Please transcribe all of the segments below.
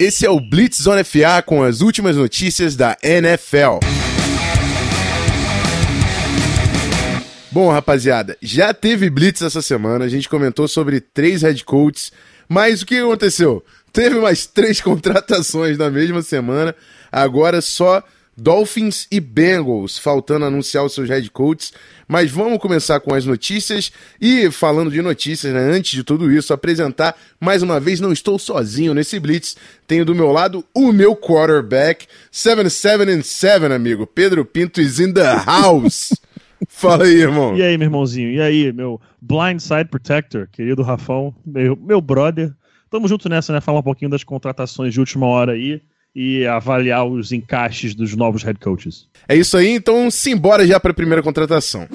Esse é o Blitz Zone FA com as últimas notícias da NFL. Bom, rapaziada, já teve Blitz essa semana, a gente comentou sobre três head coaches, mas o que aconteceu? Teve mais três contratações na mesma semana, agora só Dolphins e Bengals, faltando anunciar os seus head coaches. Mas vamos começar com as notícias. E falando de notícias, né, antes de tudo isso, apresentar mais uma vez, não estou sozinho nesse Blitz. Tenho do meu lado o meu quarterback, 77 and 7, amigo. Pedro Pinto is in the house. Fala aí, irmão. E aí, meu irmãozinho? E aí, meu blindside protector, querido Rafão, meu, meu brother. Tamo junto nessa, né? Falar um pouquinho das contratações de última hora aí e avaliar os encaixes dos novos head coaches. É isso aí, então simbora já para a primeira contratação.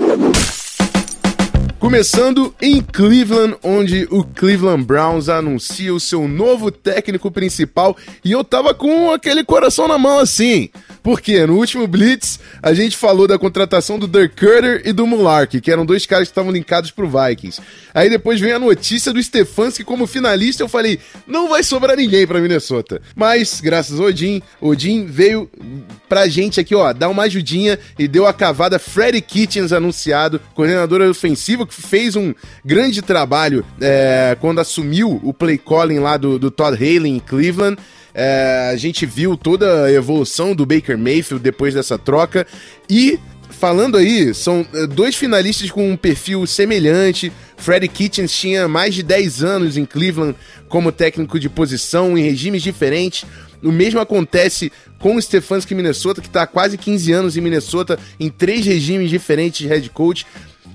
Começando em Cleveland, onde o Cleveland Browns anuncia o seu novo técnico principal e eu tava com aquele coração na mão assim. Porque no último Blitz a gente falou da contratação do Dirk Cutter e do Mulark, que eram dois caras que estavam linkados pro Vikings. Aí depois vem a notícia do Stefanski como finalista, eu falei, não vai sobrar ninguém para Minnesota. Mas graças ao Odin, Odin veio pra gente aqui, ó, dar uma ajudinha e deu a cavada Freddy Kitchens anunciado, coordenador ofensivo que fez um grande trabalho é, quando assumiu o play calling lá do, do Todd Haley em Cleveland. É, a gente viu toda a evolução do Baker Mayfield depois dessa troca. E falando aí, são é, dois finalistas com um perfil semelhante. Freddie Kitchens tinha mais de 10 anos em Cleveland como técnico de posição, em regimes diferentes. O mesmo acontece com o Stefanski Minnesota, que está há quase 15 anos em Minnesota, em três regimes diferentes de head coach.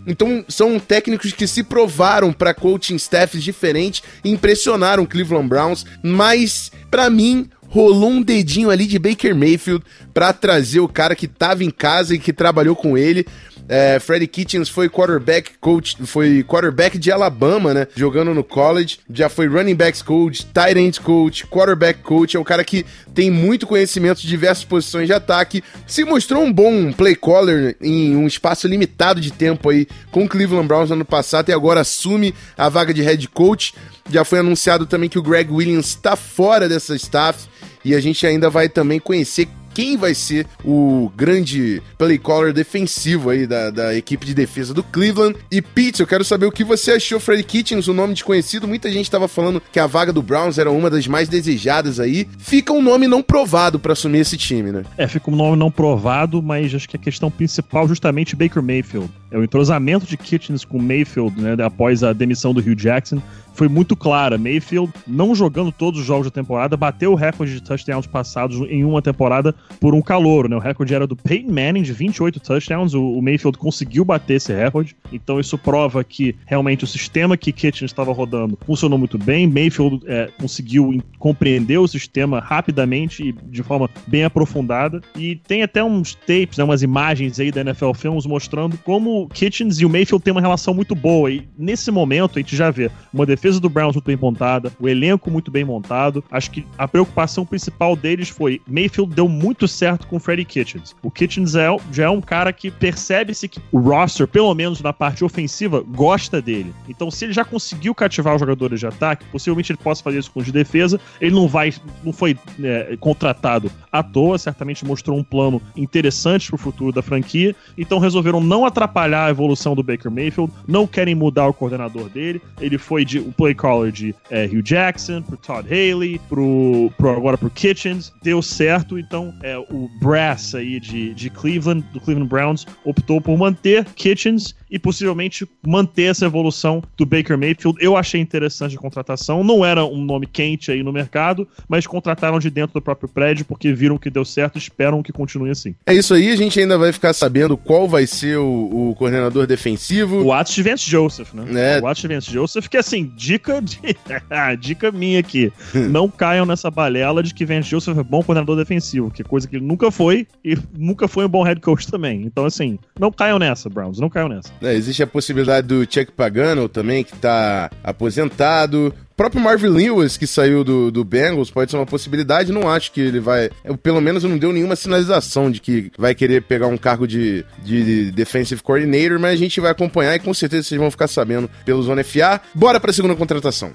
Então, são técnicos que se provaram para coaching staffs diferentes e impressionaram Cleveland Browns, mas para mim rolou um dedinho ali de Baker Mayfield para trazer o cara que estava em casa e que trabalhou com ele. É, Freddie Kitchens foi quarterback coach, foi quarterback de Alabama, né? Jogando no college. Já foi running backs coach, tight end coach, quarterback coach. É um cara que tem muito conhecimento de diversas posições de ataque. Se mostrou um bom play caller em um espaço limitado de tempo aí com o Cleveland Browns no ano passado e agora assume a vaga de head coach. Já foi anunciado também que o Greg Williams está fora dessa staff e a gente ainda vai também conhecer quem vai ser o grande play caller defensivo aí da, da equipe de defesa do Cleveland. E Pete, eu quero saber o que você achou, Freddy Kitchens, o um nome desconhecido. Muita gente estava falando que a vaga do Browns era uma das mais desejadas aí. Fica um nome não provado para assumir esse time, né? É, fica um nome não provado, mas acho que a questão principal justamente Baker Mayfield. É o entrosamento de Kitchens com Mayfield, né, após a demissão do Hugh Jackson foi muito clara. Mayfield, não jogando todos os jogos da temporada, bateu o recorde de touchdowns passados em uma temporada por um calor, né? O recorde era do Peyton Manning, de 28 touchdowns. O, Mayfield conseguiu bater esse recorde. Então isso prova que realmente o sistema que Kitchen estava rodando funcionou muito bem. Mayfield é, conseguiu compreender o sistema rapidamente e de forma bem aprofundada. E tem até uns tapes, né, umas imagens aí da NFL Films mostrando como Kitchens e o Mayfield têm uma relação muito boa. E nesse momento a gente já vê uma defesa defesa do Browns muito bem montada, o elenco muito bem montado. Acho que a preocupação principal deles foi Mayfield deu muito certo com o Freddie Kitchens. O Kitchens é, já é um cara que percebe-se que o roster, pelo menos na parte ofensiva, gosta dele. Então, se ele já conseguiu cativar os jogadores de ataque, possivelmente ele possa fazer isso com os de defesa. Ele não vai, não foi é, contratado à toa, certamente mostrou um plano interessante para o futuro da franquia. Então resolveram não atrapalhar a evolução do Baker Mayfield, não querem mudar o coordenador dele. Ele foi de play caller de é, Hugh Jackson, pro Todd Haley, pro, pro, agora pro Kitchens, deu certo, então é, o brass aí de, de Cleveland, do Cleveland Browns, optou por manter Kitchens e possivelmente manter essa evolução do Baker Mayfield. Eu achei interessante a contratação. Não era um nome quente aí no mercado, mas contrataram de dentro do próprio prédio porque viram que deu certo e esperam que continue assim. É isso aí, a gente ainda vai ficar sabendo qual vai ser o, o coordenador defensivo. O Atos Vance Joseph, né? É. O Atos Vance Joseph, que assim, dica de... dica minha aqui. não caiam nessa balela de que Vance Joseph é bom coordenador defensivo, que coisa que ele nunca foi e nunca foi um bom head coach também. Então, assim, não caiam nessa, Browns, não caiam nessa. É, existe a possibilidade do Chuck Pagano também, que tá aposentado. Próprio Marvin Lewis, que saiu do, do Bengals, pode ser uma possibilidade. Não acho que ele vai. Pelo menos não deu nenhuma sinalização de que vai querer pegar um cargo de, de defensive coordinator, mas a gente vai acompanhar e com certeza vocês vão ficar sabendo pelo Zona FA. Bora para a segunda contratação.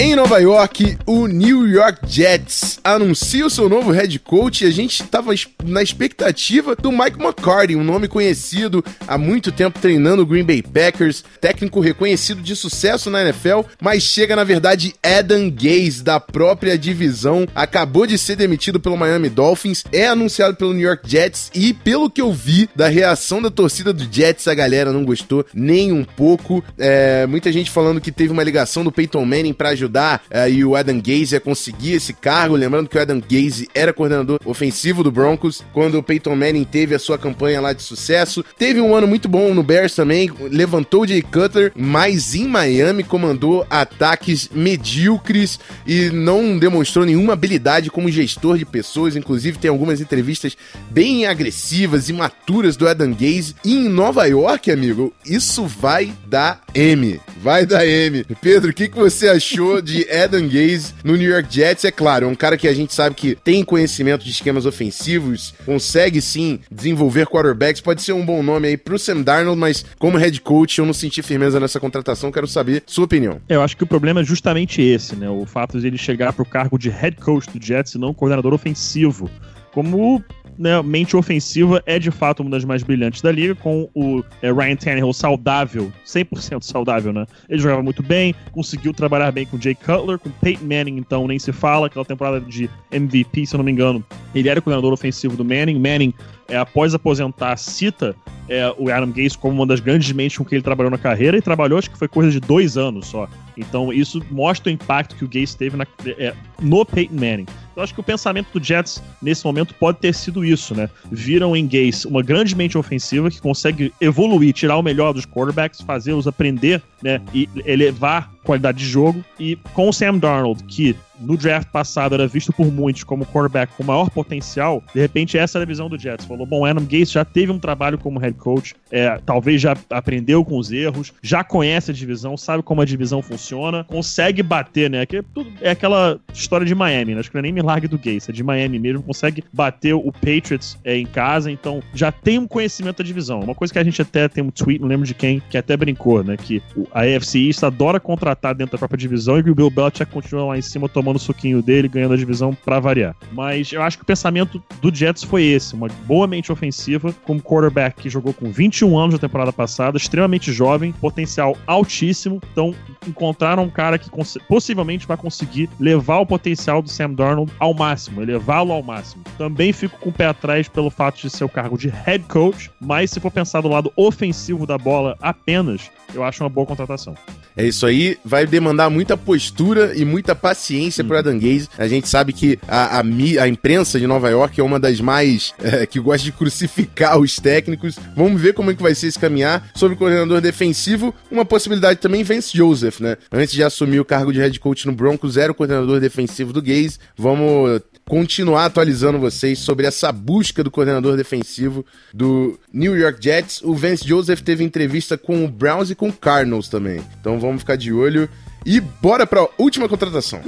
Em Nova York, o New York Jets anuncia o seu novo head coach e a gente estava na expectativa do Mike McCarthy, um nome conhecido há muito tempo treinando o Green Bay Packers, técnico reconhecido de sucesso na NFL, mas chega na verdade Adam Gase da própria divisão, acabou de ser demitido pelo Miami Dolphins, é anunciado pelo New York Jets e pelo que eu vi da reação da torcida do Jets, a galera não gostou nem um pouco. É, muita gente falando que teve uma ligação do Peyton Manning para ajudar ajudar uh, e o Adam Gaze a conseguir esse cargo. Lembrando que o Adam Gaze era coordenador ofensivo do Broncos quando o Peyton Manning teve a sua campanha lá de sucesso. Teve um ano muito bom no Bears também, levantou o Jay Cutler, mas em Miami comandou ataques medíocres e não demonstrou nenhuma habilidade como gestor de pessoas. Inclusive, tem algumas entrevistas bem agressivas e maturas do Adam Gaze. E em Nova York, amigo, isso vai dar M. Vai dar M. Pedro, o que, que você achou de Adam Gaze no New York Jets, é claro, é um cara que a gente sabe que tem conhecimento de esquemas ofensivos, consegue sim desenvolver quarterbacks, pode ser um bom nome aí pro Sam Darnold, mas como head coach eu não senti firmeza nessa contratação, quero saber sua opinião. Eu acho que o problema é justamente esse, né? O fato de ele chegar pro cargo de head coach do Jets e não coordenador ofensivo. Como né, mente ofensiva é de fato uma das mais brilhantes da liga, com o é, Ryan Tannehill saudável, 100% saudável, né? Ele jogava muito bem, conseguiu trabalhar bem com Jay Cutler, com Peyton Manning, então nem se fala, aquela temporada de MVP, se eu não me engano, ele era o coordenador ofensivo do Manning. Manning, é, após aposentar, cita é, o Adam Gase como uma das grandes mentes com que ele trabalhou na carreira e trabalhou, acho que foi coisa de dois anos só. Então isso mostra o impacto que o Gase teve na, é, no Peyton Manning. Eu acho que o pensamento do Jets nesse momento pode ter sido isso, né? Viram em Gase uma grande mente ofensiva que consegue evoluir, tirar o melhor dos quarterbacks, fazê-los aprender, né? E elevar qualidade de jogo. E com o Sam Darnold, que no draft passado era visto por muitos como quarterback com maior potencial, de repente essa era a visão do Jets. Falou, bom, Adam Gates já teve um trabalho como head coach, é, talvez já aprendeu com os erros, já conhece a divisão, sabe como a divisão funciona, consegue bater, né? Que é, é aquela história de Miami, né? Acho que não é nem milagre do Gates, é de Miami mesmo, consegue bater o Patriots é, em casa, então já tem um conhecimento da divisão. Uma coisa que a gente até tem um tweet, não lembro de quem, que até brincou, né? Que a AFC East adora contratar dentro da própria divisão e o Bill Belichick continua lá em cima tomando o suquinho dele, ganhando a divisão para variar. Mas eu acho que o pensamento do Jets foi esse: uma boa mente ofensiva, como quarterback que jogou com 21 anos na temporada passada, extremamente jovem, potencial altíssimo. Então, encontraram um cara que possivelmente vai conseguir levar o potencial do Sam Darnold ao máximo, elevá-lo ao máximo. Também fico com o pé atrás pelo fato de ser o cargo de head coach, mas se for pensar do lado ofensivo da bola apenas, eu acho uma boa contratação. É isso aí, vai demandar muita postura e muita paciência uhum. para Adam Gaze. A gente sabe que a, a, a, imprensa de Nova York é uma das mais é, que gosta de crucificar os técnicos. Vamos ver como é que vai ser esse caminhar. Sobre o coordenador defensivo, uma possibilidade também Vance Joseph, né? Antes de assumir o cargo de head coach no Broncos, era o coordenador defensivo do Gaze. Vamos continuar atualizando vocês sobre essa busca do coordenador defensivo do New York Jets. O Vance Joseph teve entrevista com o Browns e com o Cardinals também. Então vamos ficar de olho. E bora para a última contratação.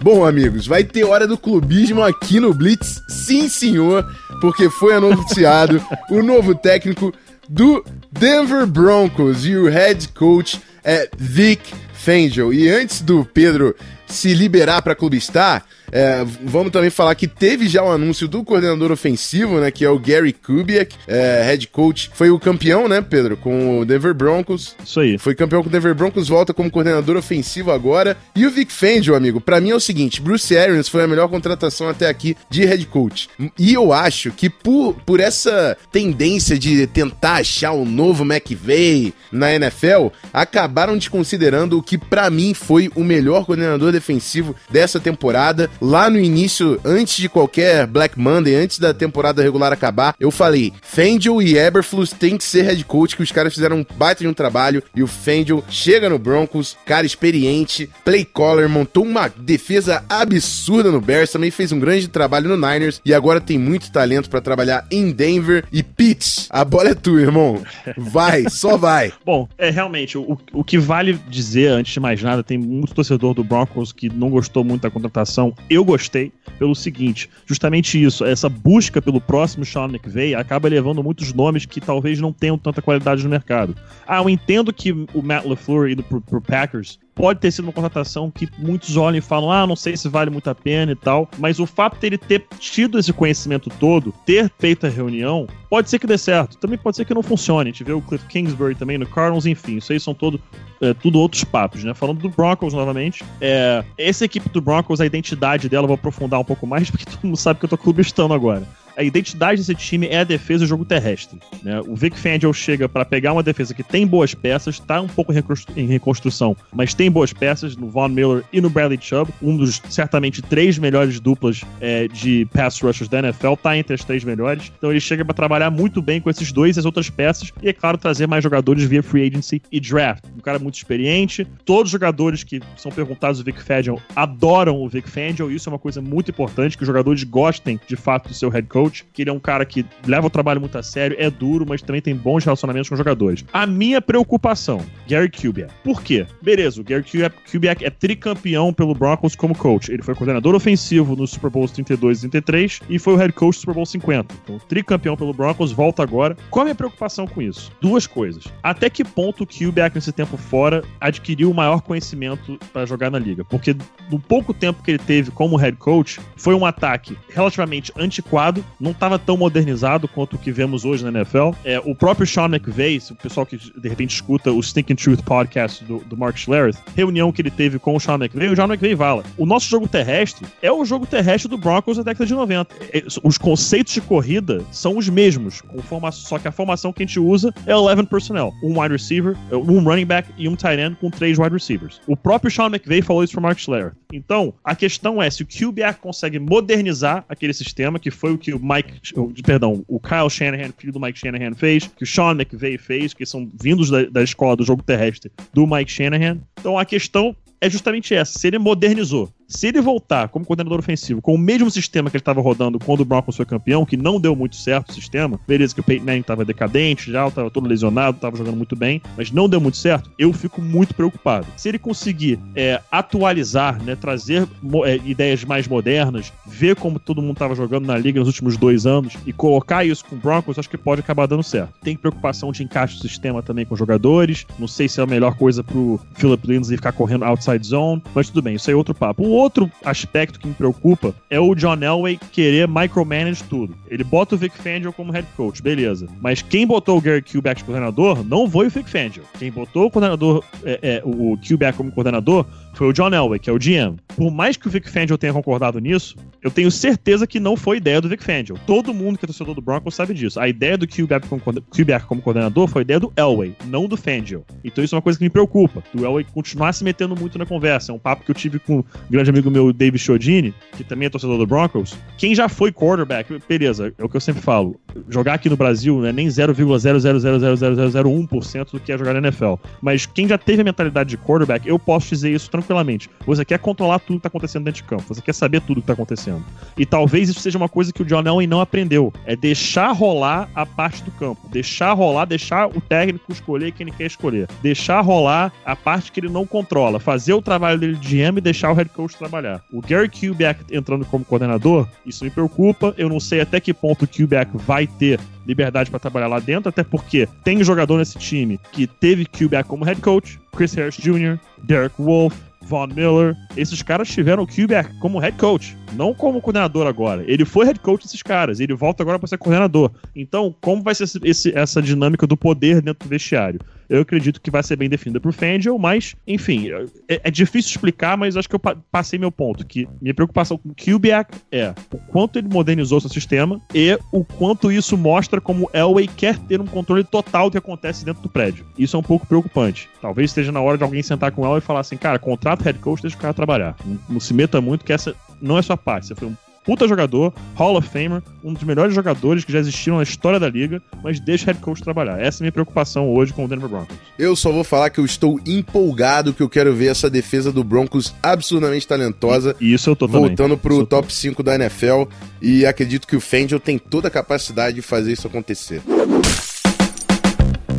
Bom, amigos, vai ter hora do clubismo aqui no Blitz, sim senhor, porque foi anunciado o novo técnico do Denver Broncos e o head coach é Vic Fangio. E antes do Pedro se liberar para clubistar, é, vamos também falar que teve já o um anúncio do coordenador ofensivo, né? Que é o Gary Kubiak, é, head coach. Foi o campeão, né, Pedro? Com o Denver Broncos. Isso aí. Foi campeão com o Denver Broncos, volta como coordenador ofensivo agora. E o Vic Fangio, amigo, para mim é o seguinte: Bruce Arians foi a melhor contratação até aqui de head coach. E eu acho que por, por essa tendência de tentar achar um novo McVay na NFL, acabaram desconsiderando o que para mim foi o melhor coordenador defensivo dessa temporada lá no início, antes de qualquer Black Monday, antes da temporada regular acabar, eu falei: Fangio e Eberflus tem que ser head coach, que os caras fizeram um baita de um trabalho. E o Fangio chega no Broncos, cara experiente, play caller, montou uma defesa absurda no Bears, também fez um grande trabalho no Niners e agora tem muito talento para trabalhar em Denver. E Pitts, a bola é tua, irmão. Vai, só vai. Bom, é realmente o, o que vale dizer, antes de mais nada, tem muito torcedor do Broncos que não gostou muito da contratação eu gostei pelo seguinte, justamente isso, essa busca pelo próximo Sean McVay acaba levando muitos nomes que talvez não tenham tanta qualidade no mercado. Ah, eu entendo que o Matt LaFleur indo pro, pro Packers pode ter sido uma contratação que muitos olham e falam, ah, não sei se vale muito a pena e tal, mas o fato dele ter tido esse conhecimento todo, ter feito a reunião, pode ser que dê certo, também pode ser que não funcione. A gente vê o Cliff Kingsbury também no Cardinals, enfim, isso aí são todo, é, tudo outros papos, né? Falando do Broncos novamente, é, essa equipe do Broncos, a identidade dela, eu vou aprofundar um pouco mais, porque todo mundo sabe que eu tô clubistando agora a identidade desse time é a defesa e o jogo terrestre. Né? O Vic Fangio chega para pegar uma defesa que tem boas peças, está um pouco em reconstrução, mas tem boas peças no Von Miller e no Bradley Chubb, um dos certamente três melhores duplas é, de pass rushers da NFL, tá entre as três melhores. Então ele chega para trabalhar muito bem com esses dois e as outras peças e, é claro, trazer mais jogadores via free agency e draft. Um cara muito experiente. Todos os jogadores que são perguntados do Vic Fangio adoram o Vic Fangio, isso é uma coisa muito importante, que os jogadores gostem de fato do seu head coach coach, que ele é um cara que leva o trabalho muito a sério, é duro, mas também tem bons relacionamentos com os jogadores. A minha preocupação, Gary Kubiak. Por quê? Beleza, o Gary Kubiak é tricampeão pelo Broncos como coach. Ele foi coordenador ofensivo no Super Bowl 32 e 33 e foi o head coach do Super Bowl 50. Então, tricampeão pelo Broncos, volta agora. Qual a minha preocupação com isso? Duas coisas. Até que ponto o Kubiak, nesse tempo fora, adquiriu o maior conhecimento para jogar na liga? Porque no pouco tempo que ele teve como head coach, foi um ataque relativamente antiquado, não estava tão modernizado quanto o que vemos hoje na NFL. É, o próprio Sean McVay, o pessoal que de repente escuta o Stinking Truth podcast do, do Mark Schlereth, reunião que ele teve com o Sean McVay, o Sean McVay fala: o nosso jogo terrestre é o jogo terrestre do Broncos da década de 90. É, os conceitos de corrida são os mesmos, só que a formação que a gente usa é 11 personnel: um wide receiver, um running back e um tight end com três wide receivers. O próprio Sean McVay falou isso para Mark Schlereth. Então, a questão é se o QBR consegue modernizar aquele sistema, que foi o que o Mike, perdão, o Kyle Shanahan, filho do Mike Shanahan, fez, que o Sean McVay fez, que são vindos da, da escola do jogo terrestre do Mike Shanahan. Então a questão é justamente essa: se ele modernizou se ele voltar como coordenador ofensivo com o mesmo sistema que ele estava rodando quando o Broncos foi campeão, que não deu muito certo o sistema, beleza que o Peyton Manning estava decadente já, estava todo lesionado, estava jogando muito bem, mas não deu muito certo, eu fico muito preocupado. Se ele conseguir é, atualizar, né, trazer é, ideias mais modernas, ver como todo mundo estava jogando na liga nos últimos dois anos e colocar isso com o Broncos, acho que pode acabar dando certo. Tem preocupação de encaixe do sistema também com jogadores, não sei se é a melhor coisa pro Philip Lindsay ficar correndo outside zone, mas tudo bem, isso é outro papo. O outro aspecto que me preocupa é o John Elway querer micromanage tudo. Ele bota o Vic Fangio como head coach, beleza. Mas quem botou o Gary Kubiak como coordenador não foi o Vic Fangio. Quem botou o coordenador, é, é, o Kubiak como coordenador foi o John Elway, que é o GM. Por mais que o Vic Fangio tenha concordado nisso, eu tenho certeza que não foi ideia do Vic Fangio. Todo mundo que é torcedor do Broncos sabe disso. A ideia do Kubiak como, Kubiak como coordenador foi ideia do Elway, não do Fangio. Então isso é uma coisa que me preocupa. Do Elway continuar se metendo muito na conversa. É um papo que eu tive com um grande amigo meu, David Chodini, que também é torcedor do Broncos. Quem já foi quarterback, beleza, é o que eu sempre falo. Jogar aqui no Brasil não é nem 0,0000001% do que é jogar na NFL. Mas quem já teve a mentalidade de quarterback, eu posso dizer isso tranquilamente. Você quer controlar tudo que tá acontecendo dentro de campo. Você quer saber tudo que tá acontecendo. E talvez isso seja uma coisa que o John Elway não aprendeu. É deixar rolar a parte do campo. Deixar rolar, deixar o técnico escolher quem ele quer escolher. Deixar rolar a parte que ele não controla. Fazer o trabalho dele de GM e deixar o head coach trabalhar. O Gary Kubiak entrando como coordenador, isso me preocupa. Eu não sei até que ponto o Kubiak vai ter liberdade para trabalhar lá dentro, até porque tem jogador nesse time que teve Kubiak como head coach, Chris Harris Jr., Derek Wolf, Von Miller, esses caras tiveram o Kubiak como head coach, não como coordenador agora. Ele foi head coach desses caras, ele volta agora para ser coordenador. Então, como vai ser esse, essa dinâmica do poder dentro do vestiário? Eu acredito que vai ser bem definida por Fangio, mas, enfim, é, é, difícil explicar, mas acho que eu passei meu ponto. Que minha preocupação com o Kubiak é o quanto ele modernizou seu sistema e o quanto isso mostra como Elway quer ter um controle total do que acontece dentro do prédio. Isso é um pouco preocupante. Talvez esteja na hora de alguém sentar com ela e falar assim, cara, contrato head coach, deixa o cara trabalhar. Não, não se meta muito, que essa não é sua parte. Você foi um puta jogador, Hall of Famer, um dos melhores jogadores que já existiram na história da liga, mas deixa o head coach trabalhar. Essa é a minha preocupação hoje com o Denver Broncos. Eu só vou falar que eu estou empolgado, que eu quero ver essa defesa do Broncos absurdamente talentosa. E isso eu tô Voltando também. pro top 5 da NFL e acredito que o Fangio tem toda a capacidade de fazer isso acontecer.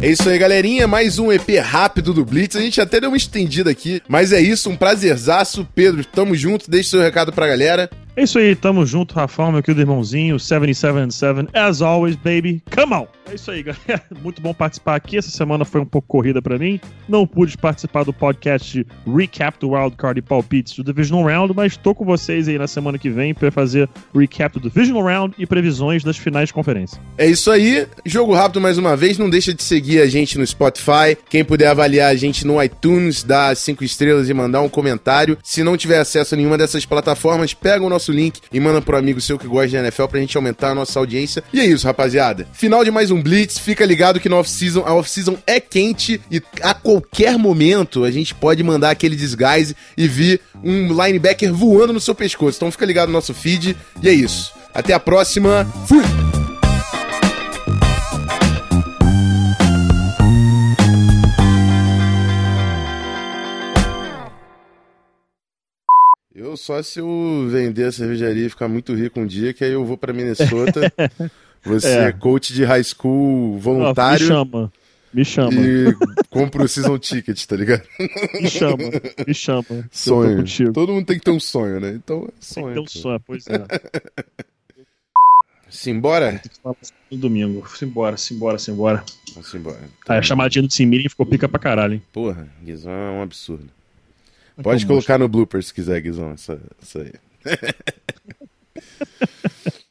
É isso aí, galerinha. Mais um EP rápido do Blitz. A gente até deu uma estendida aqui, mas é isso. Um prazerzaço. Pedro, tamo junto. Deixe seu recado pra galera. É isso aí, tamo junto, Rafael, meu querido irmãozinho. 777, as always, baby. Come on! É isso aí, galera. Muito bom participar aqui. Essa semana foi um pouco corrida para mim. Não pude participar do podcast Recap do Wildcard e Palpites do Divisional Round, mas tô com vocês aí na semana que vem para fazer recap do Divisional Round e previsões das finais de conferência. É isso aí. Jogo rápido mais uma vez. Não deixa de seguir a gente no Spotify. Quem puder avaliar a gente no iTunes, dar cinco estrelas e mandar um comentário. Se não tiver acesso a nenhuma dessas plataformas, pega o nosso link e manda pro amigo seu que gosta de NFL pra gente aumentar a nossa audiência. E é isso, rapaziada. Final de mais um Blitz. Fica ligado que no off-season, a off-season é quente e a qualquer momento a gente pode mandar aquele disguise e vir um linebacker voando no seu pescoço. Então fica ligado no nosso feed. E é isso. Até a próxima. Fui! Eu só se eu vender a cervejaria e ficar muito rico um dia, que aí eu vou pra Minnesota. Você é coach de high school voluntário. me chama. Me chama. E compra o season ticket, tá ligado? Me chama, me chama. Sonho. Todo mundo tem que ter um sonho, né? Então, sonho. Tem que ter um sonho, pois é. Simbora? No domingo. Simbora, simbora, simbora. Vamos embora. Ah, a chamadinha do Simirim ficou pica pra caralho, hein? Porra, Guizão é um absurdo. Pode colocar no blooper se quiser, Guizão, essa, essa aí.